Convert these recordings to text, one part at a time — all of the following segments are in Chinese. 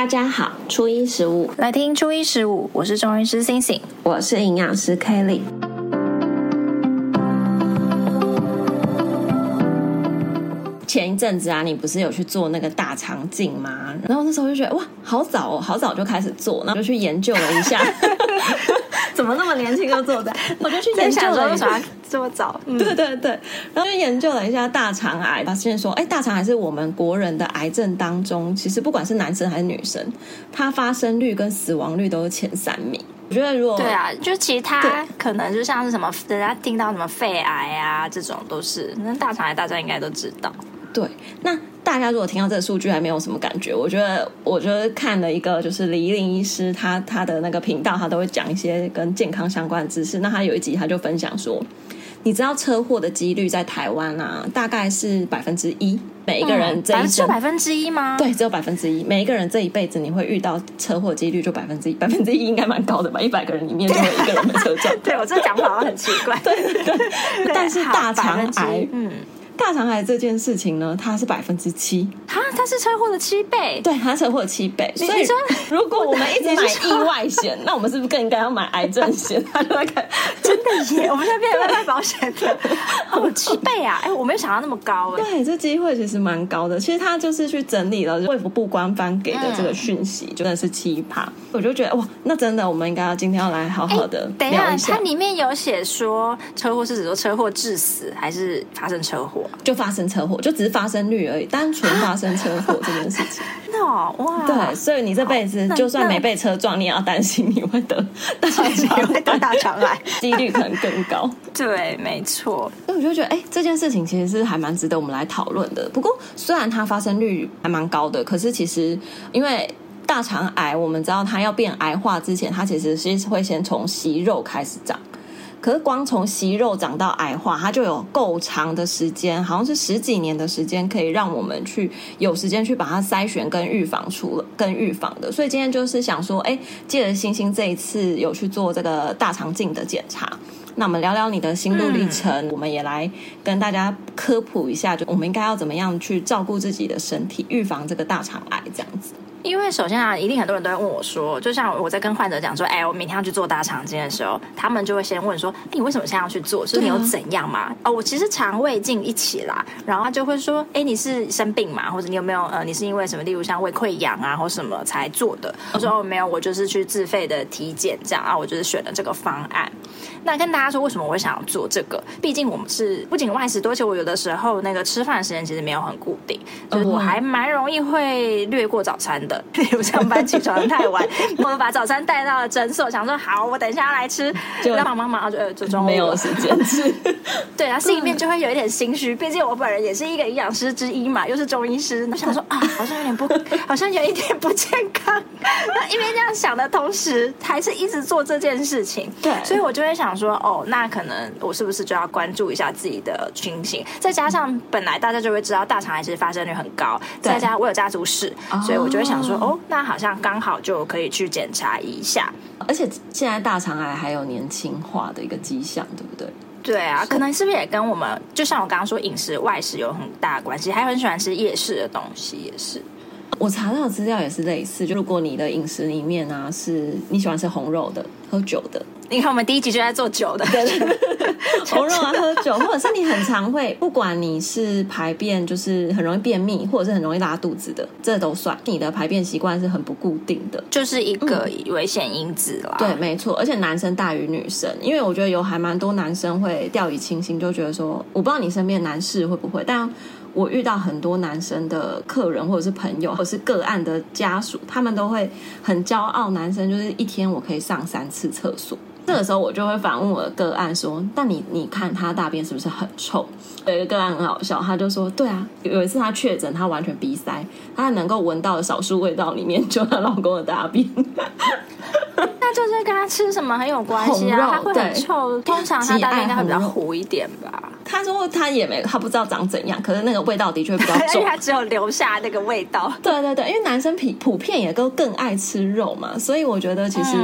大家好，初一十五来听初一十五，我是中医师星星，我是营养师 Kelly。前一阵子啊，你不是有去做那个大肠镜吗？然后那时候就觉得哇，好早哦，好早就开始做，然后就去研究了一下。怎么那么年轻就做的？我就去研究了一下，这么早？嗯、对对对，然后就研究了一下大肠癌，发现说，哎，大肠癌是我们国人的癌症当中，其实不管是男生还是女生，它发生率跟死亡率都是前三名。我觉得如果对啊，就其他可能就像是什么，人家听到什么肺癌啊这种都是，那大肠癌大家应该都知道。对，那。大家如果听到这个数据还没有什么感觉，我觉得，我觉得看了一个就是李依林医师他他的那个频道，他都会讲一些跟健康相关的知识。那他有一集他就分享说，你知道车祸的几率在台湾啊，大概是百分之一，每一个人这一生百分之一吗？对，只有百分之一，每一个人这一辈子你会遇到车祸几率就百分之一，百分之一应该蛮高的吧？一百个人里面就有一个人被车撞。对，我这个讲法好像很奇怪，对对对，但是大肠癌，嗯。大肠癌这件事情呢，它是百分之七，哈，它是车祸的七倍，对，它车祸的七倍。所以说，如果我们一直买意外险，那我们是不是更应该要买癌症险？他就在看，真的耶！我们现在变成卖保险的，哦，七倍啊！哎，我没有想到那么高哎。对，这机会其实蛮高的。其实他就是去整理了卫福部官方给的这个讯息，真的是奇葩。我就觉得哇，那真的，我们应该要今天要来好好的。等一下，它里面有写说，车祸是指说车祸致死，还是发生车祸？就发生车祸，就只是发生率而已，单纯发生车祸这件事情。那哇，对，所以你这辈子就算没被车撞，你也要担心你会得大肠癌，会得大肠癌，几率可能更高。对，没错。那我就觉得，哎，这件事情其实是还蛮值得我们来讨论的。不过，虽然它发生率还蛮高的，可是其实因为大肠癌，我们知道它要变癌化之前，它其实是会先从息肉开始长。可是光从息肉长到癌化，它就有够长的时间，好像是十几年的时间，可以让我们去有时间去把它筛选跟预防出了，跟预防的。所以今天就是想说，哎，借着星星这一次有去做这个大肠镜的检查，那我们聊聊你的心路历程，我们也来跟大家科普一下，就我们应该要怎么样去照顾自己的身体，预防这个大肠癌这样子。因为首先啊，一定很多人都会问我说，就像我在跟患者讲说，哎，我明天要去做大肠镜的时候，他们就会先问说，你为什么现在要去做？是你有怎样吗？哦，我其实肠胃镜一起啦，然后他就会说，哎，你是生病嘛？或者你有没有呃，你是因为什么？例如像胃溃疡啊，或什么才做的？我说哦，没有，我就是去自费的体检这样啊，我就是选了这个方案。那跟大家说，为什么我会想要做这个？毕竟我们是不仅外食多，而且我有的时候那个吃饭的时间其实没有很固定，就是我还蛮容易会略过早餐的。比如上班起床太晚，我们把早餐带到了诊所，想说好，我等一下要来吃，就帮忙忙，就呃，就中午没有时间吃。对啊，心里面就会有一点心虚，毕竟我本人也是一个营养师之一嘛，又是中医师，我想说啊，好像有点不，好像有一点不健康。那因为这样想的同时，还是一直做这件事情，对，所以我就会想。想说哦，那可能我是不是就要关注一下自己的情形？再加上本来大家就会知道大肠癌其实发生率很高，再加上我有家族史，所以我就会想说哦，那好像刚好就可以去检查一下。而且现在大肠癌还有年轻化的一个迹象，对不对？对啊，可能是不是也跟我们就像我刚刚说饮食外食有很大关系？还很喜欢吃夜市的东西，也是。我查到的资料也是类似，就如果你的饮食里面啊是你喜欢吃红肉的、喝酒的。你看，我们第一集就在做酒的，对对对红肉啊，喝酒，或者是你很常会，不管你是排便就是很容易便秘，或者是很容易拉肚子的，这都算你的排便习惯是很不固定的，就是一个危险因子啦。嗯、对，没错，而且男生大于女生，因为我觉得有还蛮多男生会掉以轻心，就觉得说，我不知道你身边男士会不会，但我遇到很多男生的客人或者是朋友，或者是个案的家属，他们都会很骄傲，男生就是一天我可以上三次厕所。这个时候我就会反问我的个案说：“但你你看他大便是不是很臭？”有一个个案很好笑，他就说：“对啊，有一次他确诊，他完全鼻塞，他能够闻到的少数味道里面，就她老公的大便。”那就是跟他吃什么很有关系啊？他会很臭，通常他大便应该会比较糊一点吧？他说他也没，他不知道长怎样，可是那个味道的确比较重，他只有留下那个味道。对对对，因为男生普普遍也都更爱吃肉嘛，所以我觉得其实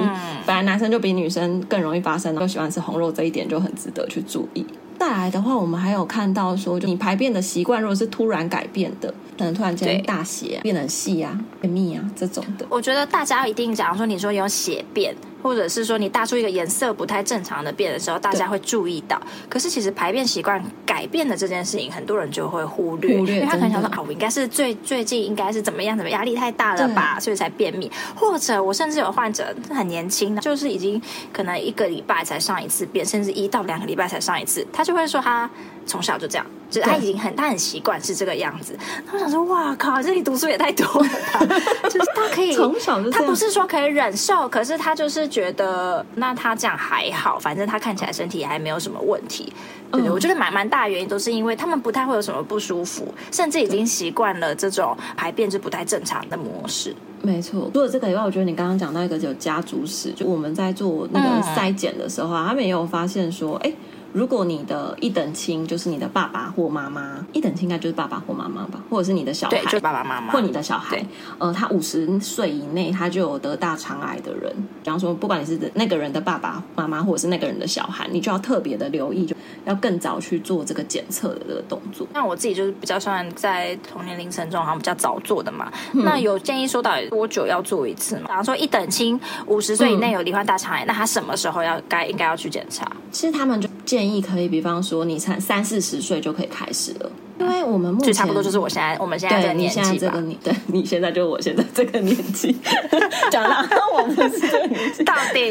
本来男生就比女生更容易发生，就喜欢吃红肉这一点就很值得去注意。再来的话，我们还有看到说，就你排便的习惯如果是突然改变的，可能突然间大血、啊、变得很细啊、便秘啊这种的。我觉得大家一定假如说你说有血便，或者是说你大出一个颜色不太正常的便的时候，大家会注意到。可是其实排便习惯改变的这件事情，很多人就会忽略，忽略因为他可能想说啊，我应该是最最近应该是怎么样，怎么压力太大了吧，所以才便秘。或者我甚至有患者很年轻，就是已经可能一个礼拜才上一次便，甚至一到两个礼拜才上一次，他就会说他从小就这样。就是他已经很，他很习惯是这个样子。他想说，哇靠，这里读书也太多了吧？就是他可以从小就，他不是说可以忍受，可是他就是觉得，那他这样还好，反正他看起来身体也还没有什么问题。对，对，我觉得蛮蛮大原因都是因为他们不太会有什么不舒服，甚至已经习惯了这种排便是不太正常的模式。没错，除了这个以外，我觉得你刚刚讲到一个有家族史，就我们在做那个筛检的时候啊，嗯、他们也有发现说，哎。如果你的一等亲就是你的爸爸或妈妈，一等亲应该就是爸爸或妈妈吧，或者是你的小孩，对，就爸爸妈妈，或你的小孩，呃，他五十岁以内他就有得大肠癌的人，比方说，不管你是那个人的爸爸妈妈，或者是那个人的小孩，你就要特别的留意，就要更早去做这个检测的这个动作。那我自己就是比较算在同年龄层中好像比较早做的嘛。嗯、那有建议说到底多久要做一次嘛？比方说一等亲五十岁以内有罹患大肠癌，嗯、那他什么时候要该应该要去检查？其实他们就。建议可以，比方说你才三四十岁就可以开始了，因为我们目前差不多就是我现在我们现在这个年纪吧。你现在这个年，对，你现在就是我现在这个年纪，讲了我不是这个年纪，到底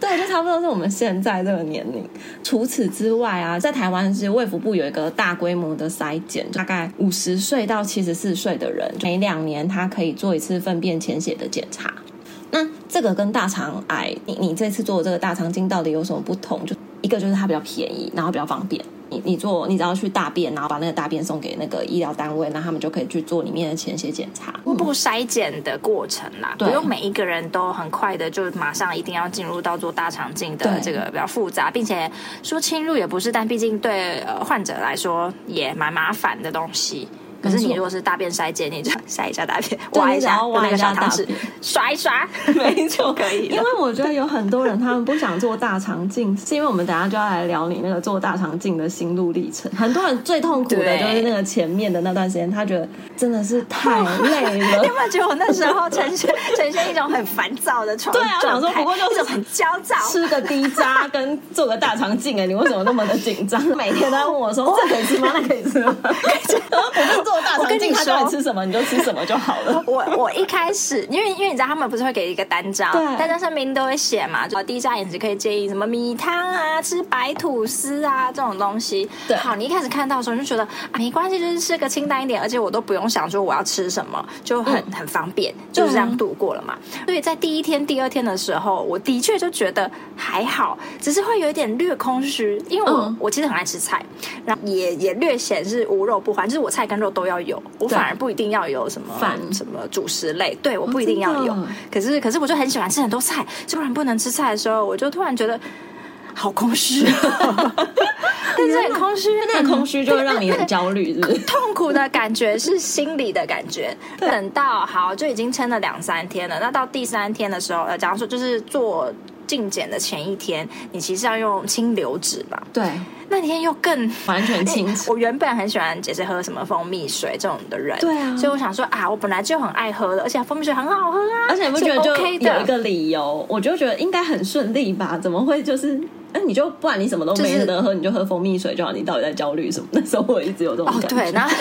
对，就差不多是我们现在这个年龄。除此之外啊，在台湾是卫福部有一个大规模的筛检，大概五十岁到七十四岁的人，每两年他可以做一次粪便潜血的检查。那这个跟大肠癌，你你这次做的这个大肠镜到底有什么不同？就一个就是它比较便宜，然后比较方便。你你做，你只要去大便，然后把那个大便送给那个医疗单位，那他们就可以去做里面的潜血检查。初步筛检的过程啦，不用每一个人都很快的就马上一定要进入到做大肠镜的这个比较复杂，并且说侵入也不是，但毕竟对呃患者来说也蛮麻烦的东西。可是你如果是大便筛检，你就筛一下大便，挖一下，挖一下大便，刷一刷，没错，可以。因为我觉得有很多人他们不想做大肠镜，是因为我们等下就要来聊你那个做大肠镜的心路历程。很多人最痛苦的就是那个前面的那段时间，他觉得真的是太累了。你有没有觉得我那时候呈现呈现一种很烦躁的状态？对啊，我想说不过就是很焦躁，吃个低渣跟做个大肠镜，哎，你为什么那么的紧张？每天都在问我说：“这可以吃吗？那可以吃吗？”我就做。我跟你说，他吃什么你就吃什么就好了。我我一开始，因为因为你知道他们不是会给一个单张，单张上面都会写嘛，就低渣饮食可以建议什么米汤啊、吃白吐司啊这种东西。对，好，你一开始看到的时候你就觉得啊，没关系，就是吃个清淡一点，而且我都不用想说我要吃什么，就很、嗯、很方便，就是这样度过了嘛。所以在第一天、第二天的时候，我的确就觉得还好，只是会有一点略空虚，因为我、嗯、我其实很爱吃菜，然后也也略显是无肉不欢，就是我菜跟肉都要有。我反而不一定要有什么饭、什么主食类，对，我不一定要有。哦、可是，可是我就很喜欢吃很多菜。突然不能吃菜的时候，我就突然觉得好空虚。但是很空虚，那个空虚就会让你很焦虑，是不是？痛苦的感觉是心理的感觉。等到好，就已经撑了两三天了。那到第三天的时候，呃，假如说就是做镜检的前一天，你其实要用清流纸吧？对。那天又更完全清楚。我原本很喜欢解释喝什么蜂蜜水这种的人，对啊，所以我想说啊，我本来就很爱喝的，而且蜂蜜水很好喝啊，而且你不觉得就有一个理由，我就觉得应该很顺利吧？怎么会就是？哎，你就不然你什么都没得喝，就是、你就喝蜂蜜水就好。你到底在焦虑什么？那时候我一直有这种感觉。哦、对，然后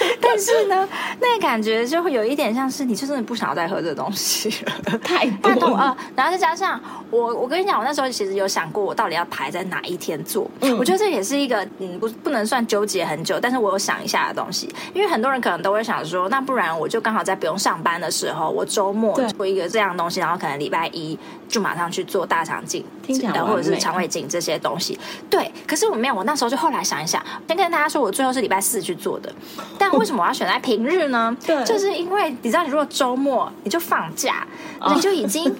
但是呢，那个感觉就会有一点像是你就真的不想要再喝这东西了，太多啊、呃。然后再加上我，我跟你讲，我那时候其实有想过，我到底要排在哪一天做。嗯，我觉得这也是一个嗯，不不能算纠结很久，但是我有想一下的东西。因为很多人可能都会想说，那不然我就刚好在不用上班的时候，我周末做一个这样的东西，然后可能礼拜一就马上去做大肠镜，听起来或者是。是肠胃镜这些东西，对。可是我没有，我那时候就后来想一想，先跟大家说，我最后是礼拜四去做的。但为什么我要选在平日呢？对，就是因为你知道，你如果周末你就放假，哦、你就已经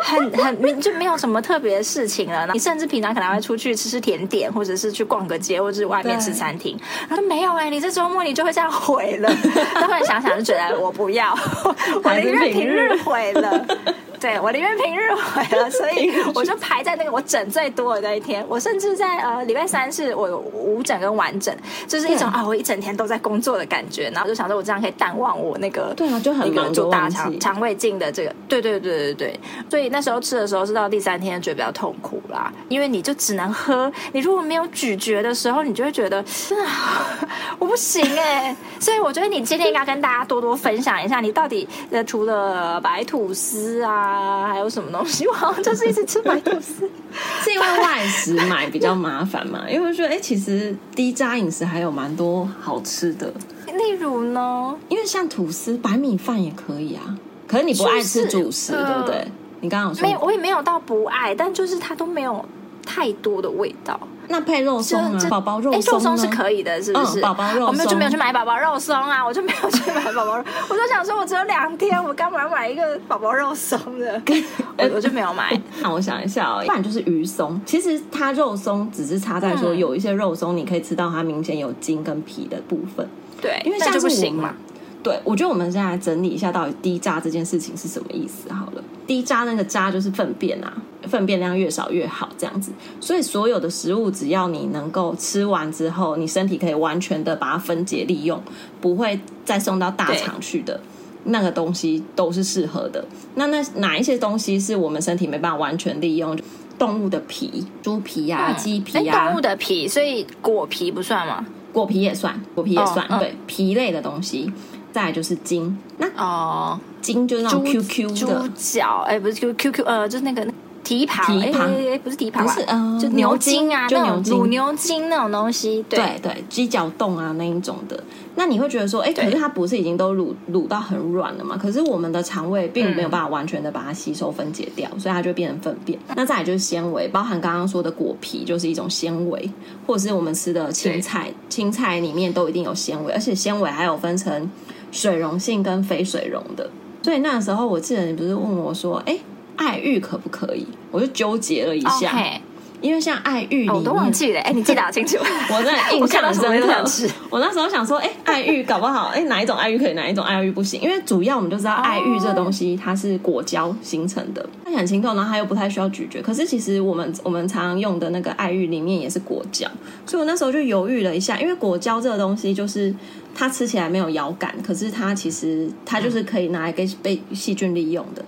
很很你就没有什么特别的事情了。你甚至平常可能还会出去吃吃甜点，或者是去逛个街，或者是外面吃餐厅。然后没有哎、欸，你这周末你就会这样毁了。后来想想就觉得我不要，我宁愿平日毁了。对，我宁愿平日回了，所以我就排在那个我诊最多的那一天。我甚至在呃礼拜三是我无诊跟完诊，就是一种啊，我一整天都在工作的感觉。然后就想说，我这样可以淡忘我那个对啊，就很忙，做大肠肠胃镜的这个。对对对对对，所以那时候吃的时候是到第三天觉得比较痛苦啦，因为你就只能喝，你如果没有咀嚼的时候，你就会觉得啊，我不行哎、欸。所以我觉得你今天应该跟大家多多分享一下，你到底呃除了白吐司啊，还有什么东西？我好像就是一直吃白吐司，是因为外食买比较麻烦嘛？因为我觉得哎、欸，其实低渣饮食还有蛮多好吃的，例如呢，因为像吐司、白米饭也可以啊。可是你不爱吃主食，对不对？你刚刚说没有，我也没有到不爱，但就是它都没有太多的味道。那配肉松呢，宝宝肉松，肉松是可以的，是不是？宝宝肉松，我们就没有去买宝宝肉松啊，我就没有去买宝宝肉。我就想说，我只有两天，我干嘛买一个宝宝肉松的？我我就没有买。那我想一下哦，不然就是鱼松。其实它肉松只是差在说，有一些肉松你可以吃到它明显有筋跟皮的部分。对，因为像是不行嘛。对，我觉得我们现在来整理一下，到底低渣这件事情是什么意思？好了，低渣那个渣就是粪便啊，粪便量越少越好，这样子。所以所有的食物，只要你能够吃完之后，你身体可以完全的把它分解利用，不会再送到大肠去的那个东西，都是适合的。那那哪一些东西是我们身体没办法完全利用？动物的皮，猪皮呀、啊、鸡、嗯、皮呀、啊，动物的皮，所以果皮不算吗？果皮也算，果皮也算，哦、对，皮类的东西。再来就是筋，那哦，筋就是那种 Q Q 的。猪脚，哎，不是 Q Q Q，呃，就是那个蹄膀，蹄膀，哎，不是蹄膀，不是，嗯，就牛筋啊，就牛筋，乳牛筋那种东西，对。对，鸡脚冻啊那一种的。那你会觉得说，哎，可是它不是已经都卤卤到很软了吗？可是我们的肠胃并没有办法完全的把它吸收分解掉，所以它就变成粪便。那再来就是纤维，包含刚刚说的果皮，就是一种纤维，或者是我们吃的青菜，青菜里面都一定有纤维，而且纤维还有分成。水溶性跟非水溶的，所以那时候我记得你不是问我说，哎、欸，爱玉可不可以？我就纠结了一下，Okay. 因为像爱玉我都忘记了，哎、欸，你记得好清楚，我真的印象很深刻。我那时候想说，哎、欸，爱玉搞不好，哎、欸，哪一种爱玉可以，哪一种爱玉不行？因为主要我们就知道爱玉这东西它是果胶形成的，它很清透，然后它又不太需要咀嚼。可是其实我们我们常常用的那个爱玉里面也是果胶，所以我那时候就犹豫了一下，因为果胶这个东西就是。它吃起来没有咬感，可是它其实它就是可以拿来给被细菌利用的。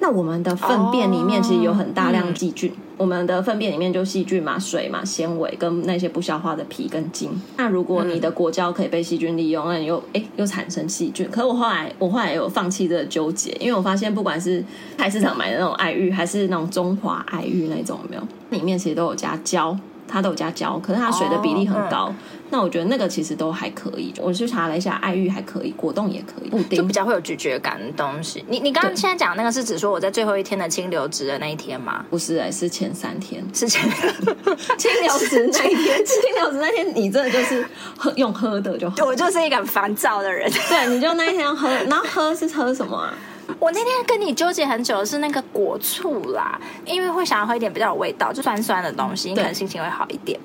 那我们的粪便里面其实有很大量细菌，哦嗯、我们的粪便里面就细菌嘛、水嘛、纤维跟那些不消化的皮跟筋。那如果你的果胶可以被细菌利用，那你又哎又产生细菌。可是我后来我后来有放弃这个纠结，因为我发现不管是菜市场买的那种爱玉，还是那种中华爱玉那种，有没有里面其实都有加胶。它都有加胶，可是它水的比例很高。Oh, 嗯、那我觉得那个其实都还可以。我去查了一下，爱玉还可以，果冻也可以，布丁就比较会有咀嚼感的东西。你你刚刚现在讲那个是指说我在最后一天的清流值的那一天吗？不是、欸，哎，是前三天，是前 清流值那一天，清流值那天你真的就是喝用喝的就好。我就是一个很烦躁的人。对，你就那一天要喝，然后喝是喝什么啊？我那天跟你纠结很久的是那个果醋啦，因为会想要喝一点比较有味道，就酸酸的东西，你可能心情会好一点。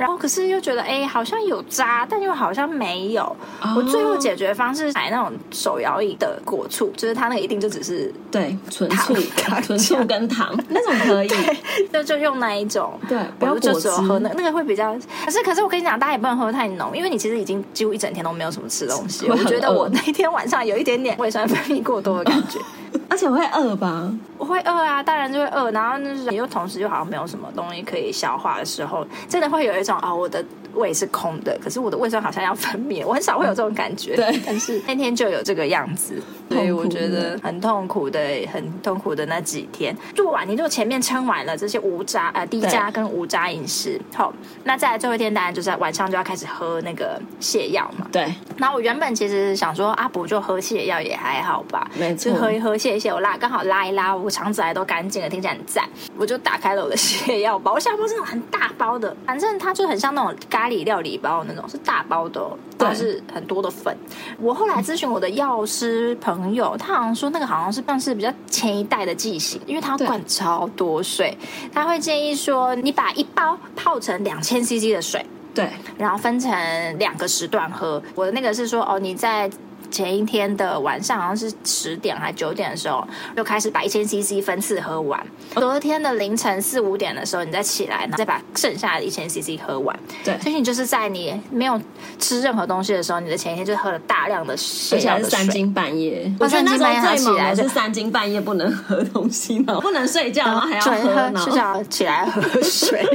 然后可是又觉得，哎，好像有渣，但又好像没有。Oh. 我最后解决方式买那种手摇椅的果醋，就是它那个一定就只是对纯醋、纯醋跟糖 那种可以，就就用那一种。对，不要果汁喝那那个会比较。可是可是我跟你讲，大家也不能喝太浓，因为你其实已经几乎一整天都没有什么吃东西。我觉得我那天晚上有一点点胃酸分泌过多的感觉。而且我会饿吧？我会饿啊，当然就会饿。然后就是你又同时又好像没有什么东西可以消化的时候，真的会有一种啊、我的。胃是空的，可是我的胃酸好像要分泌，我很少会有这种感觉。对，但是那天就有这个样子，所以我觉得很痛苦的，很痛苦的那几天。做完，你就前面撑完了这些无渣呃低渣跟无渣饮食，好，那再来最后一天，当然就是在晚上就要开始喝那个泻药嘛。对。那我原本其实想说，阿补就喝泻药也还好吧，没错，就喝一喝泻一泻，我拉刚好拉一拉，我肠子还都干净了，听起来很赞。我就打开了我的泻药包，我下包是那种很大包的，反正它就很像那种咖喱料理包。那种是大包的，但是很多的粉。我后来咨询我的药师朋友，他好像说那个好像是，算是比较前一代的剂型，因为他要灌超多水，他会建议说你把一包泡成两千 CC 的水，对，然后分成两个时段喝。我的那个是说哦，你在前一天的晚上好像是十点还九点的时候，就开始把一千 CC 分次喝完。隔天的凌晨四五点的时候，你再起来，然后再把剩下的一千 CC 喝完。对，所以你就是在你没有吃任何东西的时候，你的前一天就喝了大量的泻药的水。三更半夜，我觉得那时候最猛的是三更半夜不能喝东西嘛，不能睡觉，然后还要喝，睡觉起来喝水。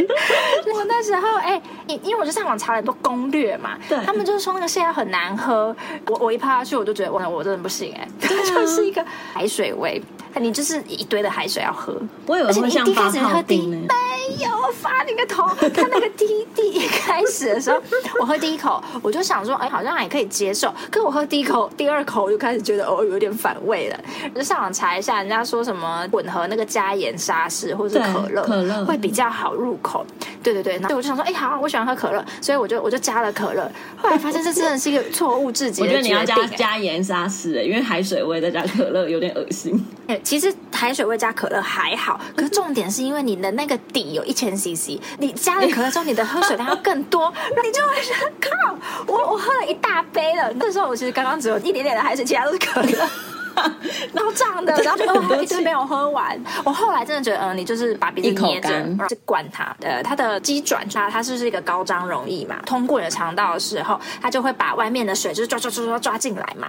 我那时候哎，因因为我就上网查了很多攻略嘛，对，他们就是说那个现在很难喝。我我一泡下去，我就觉得哇，我真的不行哎，它 就是一个海水味。你就是一堆的海水要喝，我以为会像发泡冰呢。没有，发你个头，它那个第第一开始的时候，我喝第一口，我就想说，哎，好像还可以接受。可我喝第一口、第二口，我就开始觉得哦，有点反胃了。我就上网查一下，人家说什么混合那个加盐沙士或者是可乐，可乐会比较好入口。对对对，然后我就想说，哎，好，我喜欢喝可乐，所以我就我就加了可乐。后来发现这真的是一个错误至极的决定。我觉得你要加加盐沙士，因为海水味再加可乐有点恶心。其实海水味加可乐还好，可是重点是因为你的那个底有一千 CC，你加了可乐之后，你的喝水量要更多，你就会想靠，我我喝了一大杯了。那时候我其实刚刚只有一点点的海水，其他都是可乐。然后这样的，然后就哦，一直没有喝完。我后来真的觉得，嗯，你就是把鼻子捏着，去灌它。呃，它的鸡爪它它是不是一个高张溶液嘛？通过你的肠道的时候，它就会把外面的水就是抓抓抓抓抓进来嘛。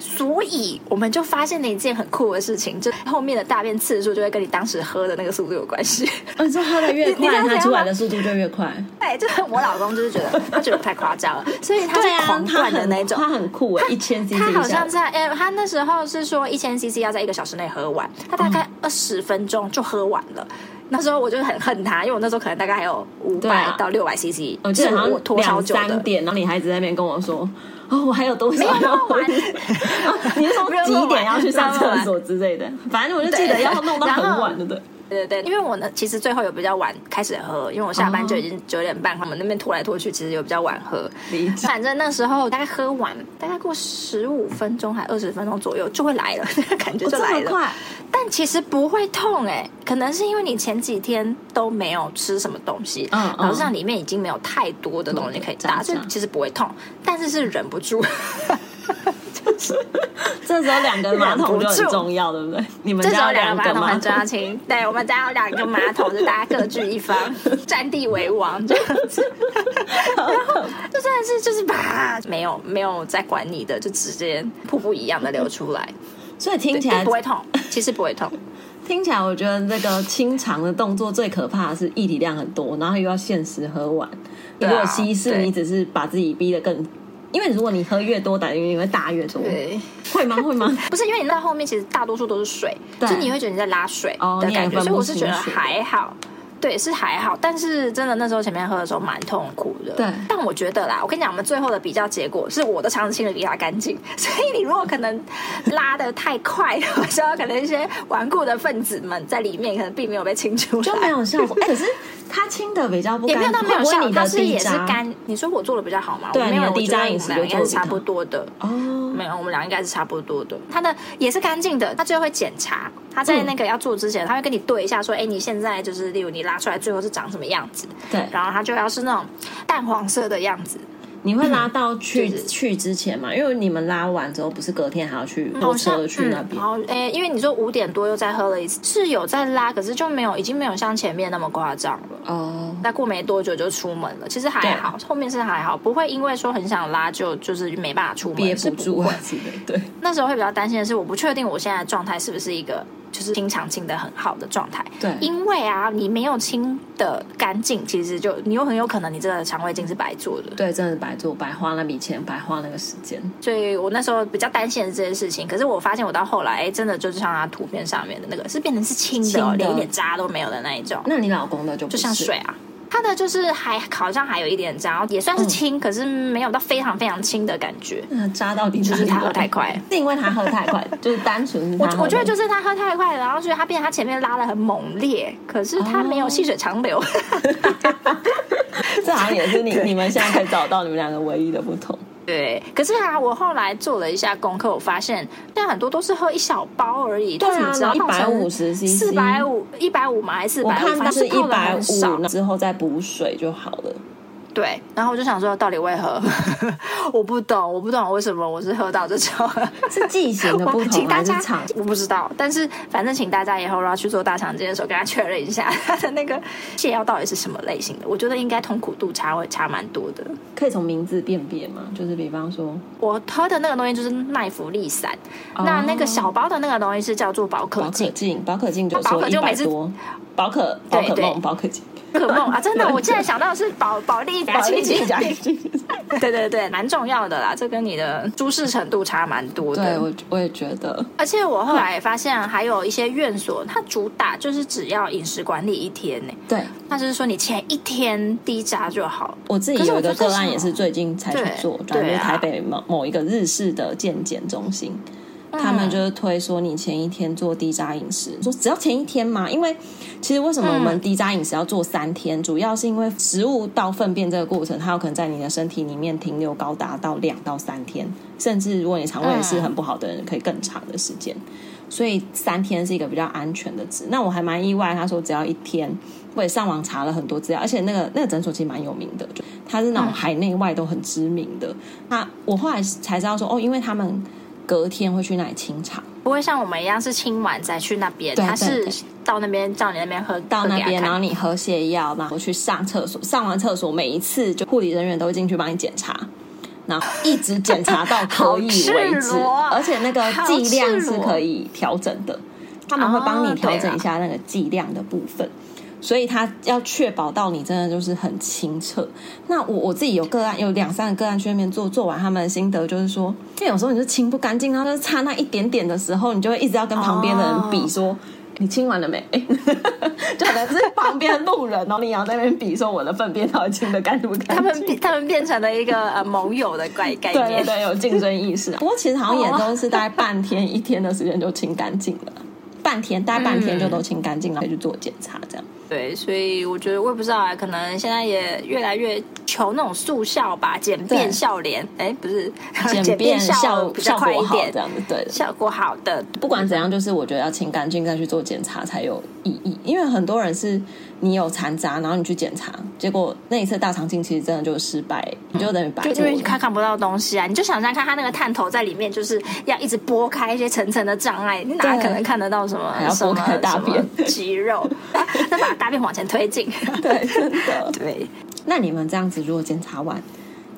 所以我们就发现了一件很酷的事情，就后面的大便次数就会跟你当时喝的那个速度有关系。嗯，就喝的越快，它出来的速度就越快。对，就是我老公就是觉得他觉得太夸张了，所以他是狂灌的那种。他很酷哎，一千 CC。他好像在哎，他那时候是。说一千 CC 要在一个小时内喝完，他大概二十分钟就喝完了。嗯、那时候我就很恨他，因为我那时候可能大概还有五百到六百 CC，我记得好像拖超久的。两三点，然后你还一直在那边跟我说：“哦，我还有东西要喝哦。” 你是说几点要去上厕所之类的？反正我就记得要弄到很晚的。对。对对对，因为我呢，其实最后有比较晚开始喝，因为我下班就已经九点半，他们那边拖来拖去，其实有比较晚喝。反正那时候大概喝完，大概过十五分钟还二十分钟左右就会来了，感觉就来了。快，但其实不会痛哎，可能是因为你前几天都没有吃什么东西，嗯，然后这样里面已经没有太多的东西可以搭，所以其实不会痛，但是是忍不住。这时候两个马桶就很重要，对不对？你们家有两个马桶很重要，亲。对，我们家有两个马桶，就大家各据一方，占地为王这样子。然后就真的是就是把没有没有在管你的，就直接瀑布一样的流出来。所以听起来不会痛，其实不会痛。听起来我觉得那个清肠的动作最可怕的是液体量很多，然后又要限时喝完。如果稀释，你只是把自己逼得更。因为如果你喝越多，等于你会大越多。对，会吗？会吗？不是，因为你那后面其实大多数都是水，就你会觉得你在拉水的感觉，所以我是觉得还好。对，是还好，但是真的那时候前面喝的时候蛮痛苦的。对，但我觉得啦，我跟你讲，我们最后的比较结果是我的肠子清的比较干净，所以你如果可能拉的太快的时候，可能一些顽固的分子们在里面可能并没有被清出来，就没有效果。哎，可是它清的比较不干净，也没有没有效，他是也是干。你说我做的比较好吗？对，没有，低渣饮食应该是差不多的。哦，没有，我们俩应该是差不多的。他的也是干净的，他最后会检查。他在那个要做之前，他会跟你对一下，说：“哎，你现在就是，例如你拉出来最后是长什么样子？”对，然后他就要是那种淡黄色的样子。你会拉到去去之前吗？因为你们拉完之后，不是隔天还要去坐车去那边？好，哎，因为你说五点多又再喝了一次，是有在拉，可是就没有，已经没有像前面那么夸张了。哦，那过没多久就出门了，其实还好，后面是还好，不会因为说很想拉就就是没办法出门，憋不住啊，对。那时候会比较担心的是，我不确定我现在的状态是不是一个。就是清肠清的很好的状态，对，因为啊，你没有清的干净，其实就你又很有可能你这个肠胃镜是白做的，对，真的是白做，白花那笔钱，白花那个时间。所以我那时候比较担心的是这件事情，可是我发现我到后来，哎，真的就是像他图片上面的那个，是变成是清的，清的连一点渣都没有的那一种。那你老公的就就像水啊。它的就是还好像还有一点渣，也算是轻，嗯、可是没有到非常非常轻的感觉。嗯，渣到底就是他喝太快，是因为他喝太快，就是单纯。我我觉得就是他喝太快了，然后所以他变他前面拉的很猛烈，可是他没有细水长流。哦、这好像也是你 你们现在可以找到你们两个唯一的不同。对，可是啊，我后来做了一下功课，我发现现在很多都是喝一小包而已。对啊，一百五十 cc，四百五，一百五嘛，还是四百五？我看它是一百五之后再补水就好了。对，然后我就想说，到底为何？我不懂，我不懂为什么我是喝到这种 是剂型的不同 请大家？我不知道，但是反正请大家以后要去做大肠镜的时候，跟他确认一下他的那个泻药到底是什么类型的。我觉得应该痛苦度差会差蛮多的。可以从名字辨别吗？就是比方说，我喝的那个东西就是奈芙利散，哦、那那个小包的那个东西是叫做宝可净，宝可净就说一百多，宝可宝可梦宝可净。可梦啊，真的，我现在想到的是保保利加清净，对对对，蛮重要的啦。这跟你的舒适程度差蛮多的。对，我我也觉得。而且我后来发现，还有一些院所，它主打就是只要饮食管理一天呢。对，那就是说你前一天低渣就好。我自己有一个个案，也是最近才去做，在台北某某一个日式的健检中心。他们就是推说你前一天做低渣饮食，说只要前一天嘛，因为其实为什么我们低渣饮食要做三天，主要是因为食物到粪便这个过程，它有可能在你的身体里面停留高达到两到三天，甚至如果你肠胃是很不好的人，可以更长的时间。所以三天是一个比较安全的值。那我还蛮意外，他说只要一天。我也上网查了很多资料，而且那个那个诊所其实蛮有名的，就它是那种海内外都很知名的。那我后来才知道说，哦，因为他们。隔天会去那里清场，不会像我们一样是清完再去那边。他是到那边叫你那边喝，到那边然后你喝泻药，然后去上厕所，上完厕所每一次就护理人员都会进去帮你检查，然后一直检查到可以为止，而且那个剂量是可以调整的，他们会帮你调整一下那个剂量的部分。所以他要确保到你真的就是很清澈。那我我自己有个案，有两三个个案去那边做，做完他们的心得就是说，因为有时候你是清不干净，然后就差那一点点的时候，你就会一直要跟旁边的人比说，说、oh. 你清完了没？就可能是旁边路人，然后你要在那边比说我的粪便到底清的干不干净。他们他们变成了一个呃盟友的概概念，对对，有竞争意识。不过其实好像也都是大概半天一天的时间就清干净了，半天大概半天就都清干净了，可以去做检查这样。对，所以我觉得我也不知道啊，可能现在也越来越求那种速效吧，简便笑脸。哎，不是 简便效效果好一点，这样子对，效果好的。不管怎样，就是我觉得要清干净再去做检查才有意义，因为很多人是。你有残渣，然后你去检查，结果那一次大肠镜其实真的就是失败，你就等于白。就因为他看不到东西啊，你就想象看他那个探头在里面，就是要一直拨开一些层层的障碍，你哪可能看得到什么？还要拨开大便肌肉，再把大便往前推进。对，真的。对，那你们这样子如果检查完？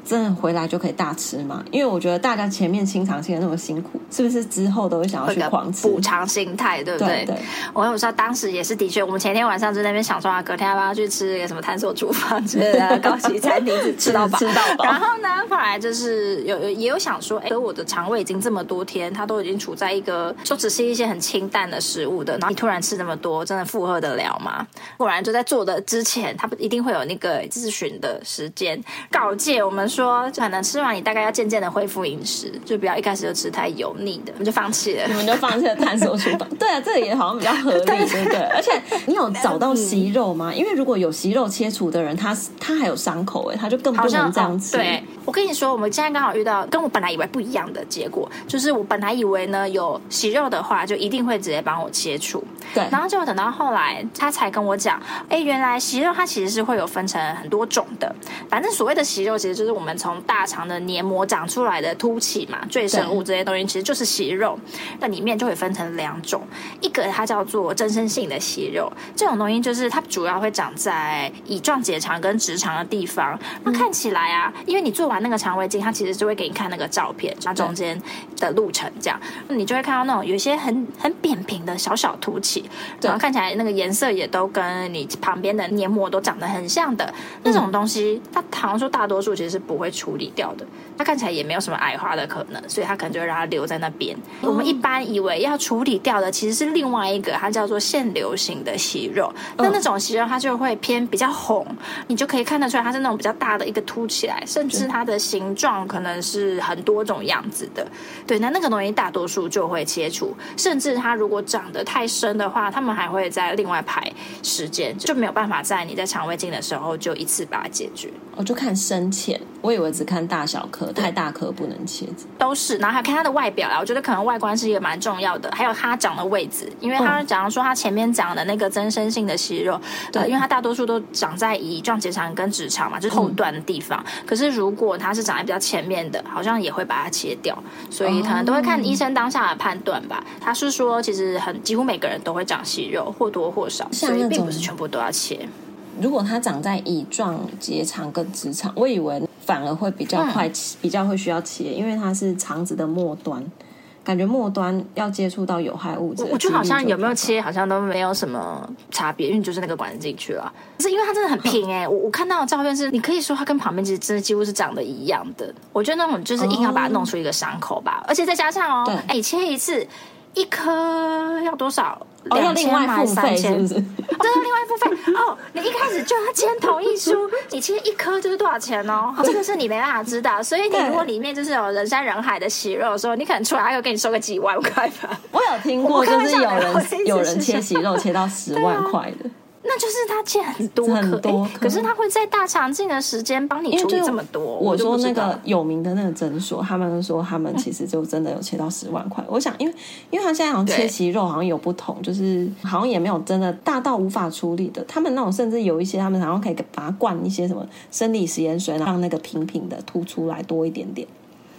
真的回来就可以大吃吗？因为我觉得大家前面清肠清的那么辛苦，是不是之后都会想要去狂吃？补偿心态，对不对？对，对。我有时候当时也是的确，我们前天晚上在那边想说啊，隔天要不要去吃一个什么探索厨房之类的高级餐厅，吃到饱，吃到饱。然后呢，后来就是有有也有想说，哎，我的肠胃已经这么多天，它都已经处在一个就只是一些很清淡的食物的，然后你突然吃那么多，真的负荷得了吗？果然就在做的之前，他不一定会有那个咨询的时间告诫我们。说可能吃完，你大概要渐渐的恢复饮食，就不要一开始就吃太油腻的，我们就放弃了，你们就放弃了探索厨房。对啊，这个也好像比较合理，对不对？而且你有找到息肉吗？因为如果有息肉切除的人，他他还有伤口，哎，他就更不能这样吃。对，我跟你说，我们现在刚好遇到跟我本来以为不一样的结果，就是我本来以为呢，有息肉的话，就一定会直接帮我切除。对，然后结果等到后来，他才跟我讲，哎，原来息肉它其实是会有分成很多种的，反正所谓的息肉，其实就是我们。我们从大肠的黏膜长出来的凸起嘛，赘生物这些东西其实就是息肉，那里面就会分成两种，一个它叫做增生性的息肉，这种东西就是它主要会长在乙状结肠跟直肠的地方。那看起来啊，因为你做完那个肠胃镜，它其实就会给你看那个照片，它中间的路程这样，你就会看到那种有一些很很扁平的小小凸起，然后看起来那个颜色也都跟你旁边的黏膜都长得很像的那种东西，它好像说大多数其实是不。不会处理掉的，它看起来也没有什么矮化的可能，所以它可能就会让它留在那边。哦、我们一般以为要处理掉的其实是另外一个，它叫做腺瘤型的息肉。那、哦、那种息肉它就会偏比较红，你就可以看得出来它是那种比较大的一个凸起来，甚至它的形状可能是很多种样子的。对，那那个东西大多数就会切除，甚至它如果长得太深的话，他们还会在另外排时间，就没有办法在你在肠胃镜的时候就一次把它解决。我就看深浅。我以为只看大小颗，太大颗不能切。都是，然后还看它的外表啊，我觉得可能外观是一个蛮重要的，还有它长的位置，因为它假如说它前面长的那个增生性的息肉，对、呃，因为它大多数都长在乙状结肠跟直肠嘛，就是后段的地方。嗯、可是如果它是长在比较前面的，好像也会把它切掉，所以可能都会看医生当下的判断吧。他是说，其实很几乎每个人都会长息肉，或多或少，所以并不是全部都要切。如果它长在乙状结肠跟直肠，我以为反而会比较快，嗯、比较会需要切，因为它是肠子的末端，感觉末端要接触到有害物质。我觉得好像有没有切，好像都没有什么差别，因为就是那个管子进去了。可是因为它真的很平哎、欸，我我看到的照片是，你可以说它跟旁边其实真的几乎是长得一样的。我觉得那种就是硬要把它弄出一个伤口吧，哦、而且再加上哦，哎、欸，切一次一颗要多少？两千还是三千？对，另外付费哦。你一开始就要签同意书，你签一颗就是多少钱哦？这个是你没办法知道，所以你如果里面就是有人山人海的洗肉的时候，你可能出来还要给你收个几万块吧。我有听过，就是有人有人切洗肉切到十万块的。那就是他切很多颗，可，可是他会在大肠镜的时间帮你处理这么多。我说那个有名的那个诊所，他们说他们其实就真的有切到十万块。我想，因为因为他现在好像切息肉好像有不同，就是好像也没有真的大到无法处理的。他们那种甚至有一些，他们好像可以把它灌一些什么生理食盐水，让那个平平的凸出来多一点点，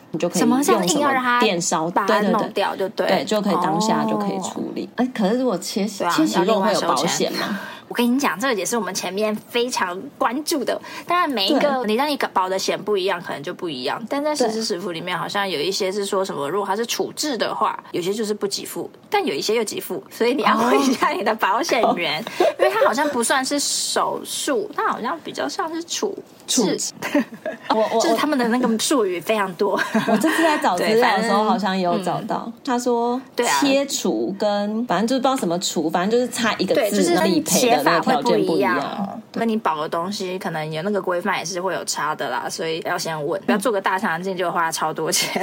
你就可以用什么电烧把它弄掉，就对对，就可以当下就可以处理。哎，可是如果切切息肉会有保险吗？我跟你讲，这个也是我们前面非常关注的。当然，每一个你让你保的险不一样，可能就不一样。但在实支实付里面，好像有一些是说什么，如果它是处置的话，有些就是不给付，但有一些又给付。所以你要问一下你的保险员，哦、因为它好像不算是手术，它好像比较像是处置。我我就是他们的那个术语非常多。我这次在找资料的时候，好像也有找到，嗯、他说切除跟反正就是不知道什么除，反正就是差一个字，就是理赔。法会不一样，那你保的东西可能有那个规范也是会有差的啦，所以要先问，不要做个大肠镜就花超多钱。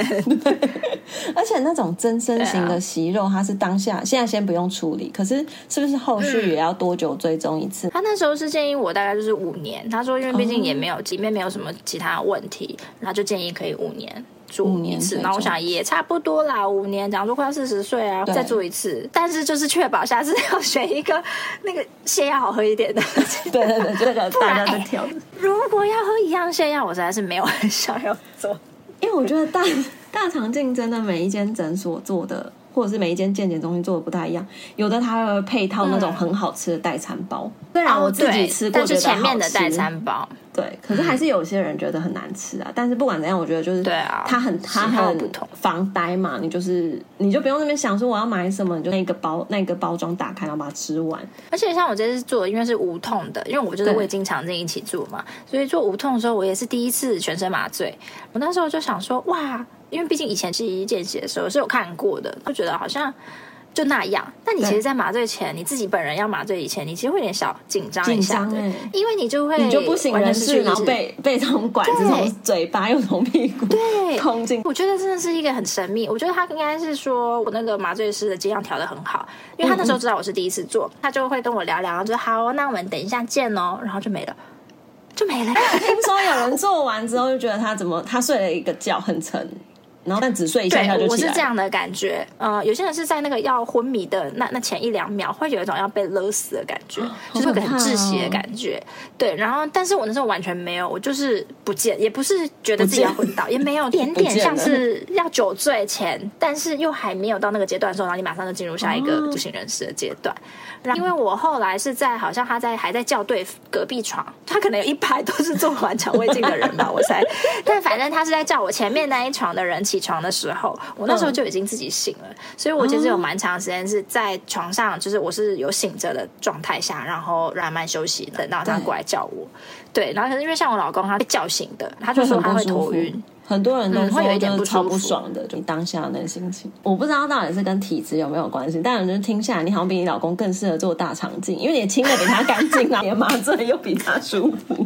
而且那种增生型的息肉，它是当下现在先不用处理，可是是不是后续也要多久追踪一次？他那时候是建议我大概就是五年，他说因为毕竟也没有里面没有什么其他问题，然后就建议可以五年。做一次，那我想也差不多啦，五年，假如说快要四十岁啊，再做一次。但是就是确保下次要选一个那个泻药好喝一点的。对 对对，这个大家都挑。如果要喝一样泻药，我实在是没有很想要做，因为我觉得大大肠镜真的每一间诊所做的，或者是每一间健检中心做的不太一样。有的它会配套那种很好吃的代餐包，虽然我自己吃过，但是前面的代餐包。对，可是还是有些人觉得很难吃啊。嗯、但是不管怎样，我觉得就是对啊，它很它很防呆嘛。你就是你就不用那边想说我要买什么，你就那个包那个包装打开，然后把它吃完。而且像我这次做，因为是无痛的，因为我就是胃经常在一起做嘛，所以做无痛的时候，我也是第一次全身麻醉。我那时候就想说，哇，因为毕竟以前其实见血的时候是有看过的，就觉得好像。就那样，但你其实，在麻醉前，你自己本人要麻醉以前，你其实会有点小紧张一下，对，因为你就会你就不省人事，然后被被从管子从嘴巴又从屁股对 通进。我觉得真的是一个很神秘。我觉得他应该是说我那个麻醉师的剂量调的很好，因为他那时候知道我是第一次做，他就会跟我聊聊，然后就好，那我们等一下见哦，然后就没了，就没了。听说有人做完之后就觉得他怎么他睡了一个觉很沉。然后但只睡一下下就起来。我是这样的感觉。呃，有些人是在那个要昏迷的那那前一两秒，会有一种要被勒死的感觉，哦、就是会很窒息的感觉。哦、对，然后但是我那时候完全没有，我就是不见，也不是觉得自己要昏倒，也没有，点点像是要酒醉前，但是又还没有到那个阶段的时候，然后你马上就进入下一个不省人事的阶段。哦、因为我后来是在好像他在还在校对隔壁床，他可能有一排都是做完肠胃镜的人吧，我猜。但反正他是在叫我前面那一床的人起床的时候，我那时候就已经自己醒了，嗯、所以我其实有蛮长时间是在床上，就是我是有醒着的状态下，然后慢慢休息，等到他过来叫我。对，然后可是因为像我老公他被叫醒的，他就说他会头晕，很多人都会有一点不超不爽的，就当下那个心情。我不知道到底是跟体质有没有关系，但我觉得听下来，你好像比你老公更适合做大肠镜，因为你清的比他干净啊，你的麻醉又比他舒服。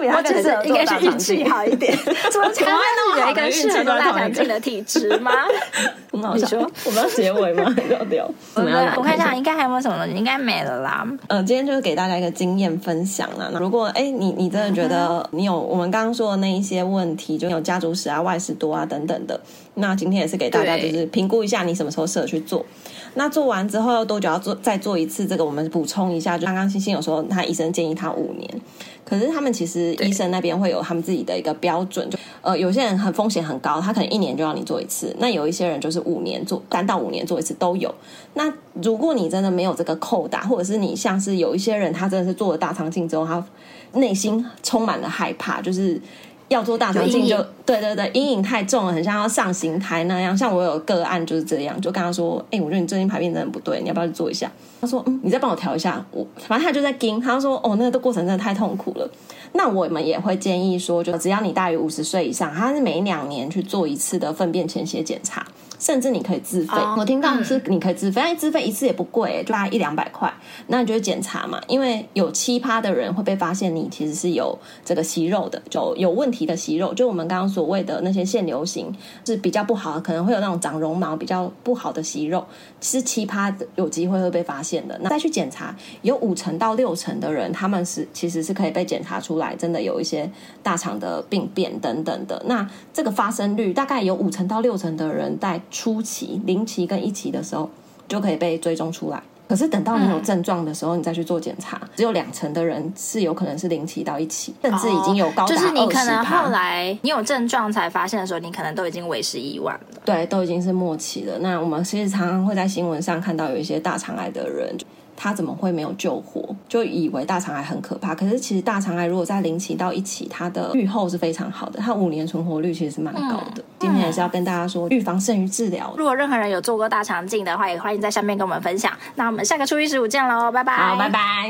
比他更适合应该是运气好一点。怎么才会有一个适合做大肠镜的 体质吗？很好笑。你说我们要结尾吗？要掉？我看一下，应该还有没有什么？应该没了啦。嗯，今天就是给大家一个经验分享啦。那如果哎，你你真的觉得你有我们刚刚说的那一些问题，就有家族史啊、外史多啊等等的，那今天也是给大家就是评估一下你什么时候适合去做。那做完之后要多久要做？再做一次这个？我们补充一下，就刚刚星星有说，他医生建议他五年。可是他们其实医生那边会有他们自己的一个标准，就呃有些人很风险很高，他可能一年就让你做一次。那有一些人就是五年做，三到五年做一次都有。那如果你真的没有这个扣打，或者是你像是有一些人，他真的是做了大肠镜之后，他内心充满了害怕，就是。要做大肠镜就对对对，阴影太重了，很像要上刑台那样。像我有个案就是这样，就跟他说：“哎、欸，我觉得你最近排便真的不对，你要不要去做一下？”他说：“嗯，你再帮我调一下。”我反正他就在盯，他说：“哦，那个过程真的太痛苦了。”那我们也会建议说，就只要你大于五十岁以上，他是每两年去做一次的粪便潜血检查。甚至你可以自费，oh, 我听到是你可以自费，自费一次也不贵，就大概一两百块。那你就检查嘛，因为有奇葩的人会被发现你其实是有这个息肉的，就有问题的息肉，就我们刚刚所谓的那些腺瘤型是比较不好，可能会有那种长绒毛比较不好的息肉，是七趴有机会会被发现的。那再去检查，有五成到六成的人，他们是其实是可以被检查出来，真的有一些大肠的病变等等的。那这个发生率大概有五成到六成的人在。初期、零期跟一期的时候就可以被追踪出来，可是等到你有症状的时候，你再去做检查，嗯、只有两成的人是有可能是零期到一期，甚至已经有高达哦。就是你可能后来你有症状才发现的时候，你可能都已经为时已晚了。对，都已经是末期了。那我们其实常常会在新闻上看到有一些大肠癌的人。他怎么会没有救活？就以为大肠癌很可怕，可是其实大肠癌如果在零期到一期，它的预后是非常好的，它五年存活率其实是蛮高的。嗯、今天也是要跟大家说，预防胜于治疗。如果任何人有做过大肠镜的话，也欢迎在下面跟我们分享。那我们下个初一十五见喽，拜拜，好，拜拜。